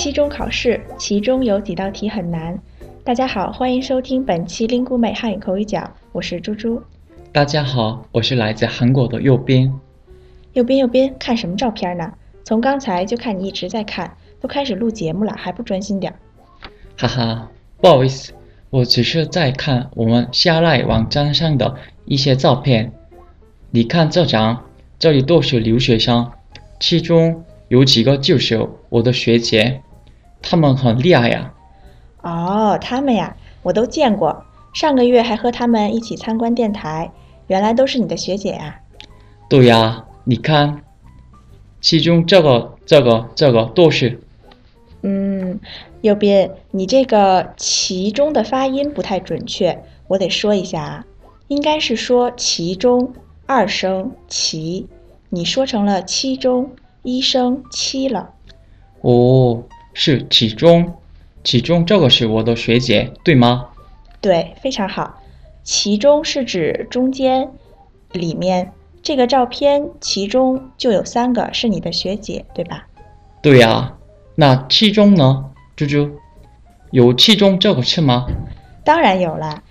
期中考试，其中有几道题很难。大家好，欢迎收听本期 Lingu 美汉语口语角，我是猪猪。大家好，我是来自韩国的右边。右边右边，看什么照片呢？从刚才就看你一直在看，都开始录节目了，还不专心点儿？哈哈，不好意思，我只是在看我们下赖网站上的一些照片。你看这张，这里都是留学生，其中有几个就是我的学姐，他们很厉害呀。哦，他们呀，我都见过，上个月还和他们一起参观电台，原来都是你的学姐呀。对呀，你看，其中这个、这个、这个都是。嗯，右边你这个“其中”的发音不太准确，我得说一下啊，应该是说“其中”二声“其”，你说成了“其中”一声“七”了。哦，是其中，其中这个是我的学姐，对吗？对，非常好。其中是指中间、里面。这个照片其中就有三个是你的学姐，对吧？对呀，那其中呢，猪猪，有其中这个词吗？当然有啦，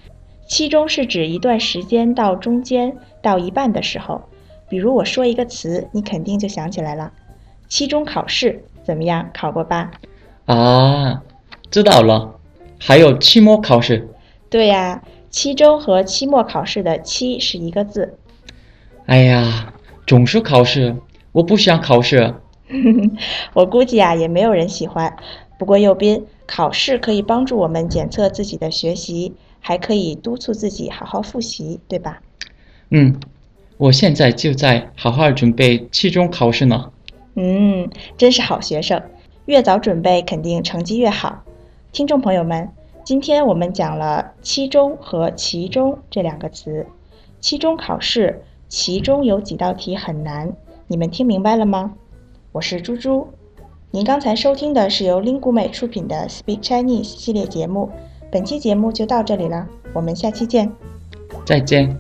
其中是指一段时间到中间到一半的时候。比如我说一个词，你肯定就想起来了。期中考试怎么样？考过吧？啊，知道了。还有期末考试。对呀，期中和期末考试的“期”是一个字。哎呀，总是考试，我不想考试。我估计啊，也没有人喜欢。不过右斌，考试可以帮助我们检测自己的学习，还可以督促自己好好复习，对吧？嗯，我现在就在好好准备期中考试呢。嗯，真是好学生，越早准备肯定成绩越好。听众朋友们，今天我们讲了“期中”和“期中”这两个词，期中考试。其中有几道题很难，你们听明白了吗？我是猪猪，您刚才收听的是由 Lingu 美出品的 Speak Chinese 系列节目，本期节目就到这里了，我们下期见，再见。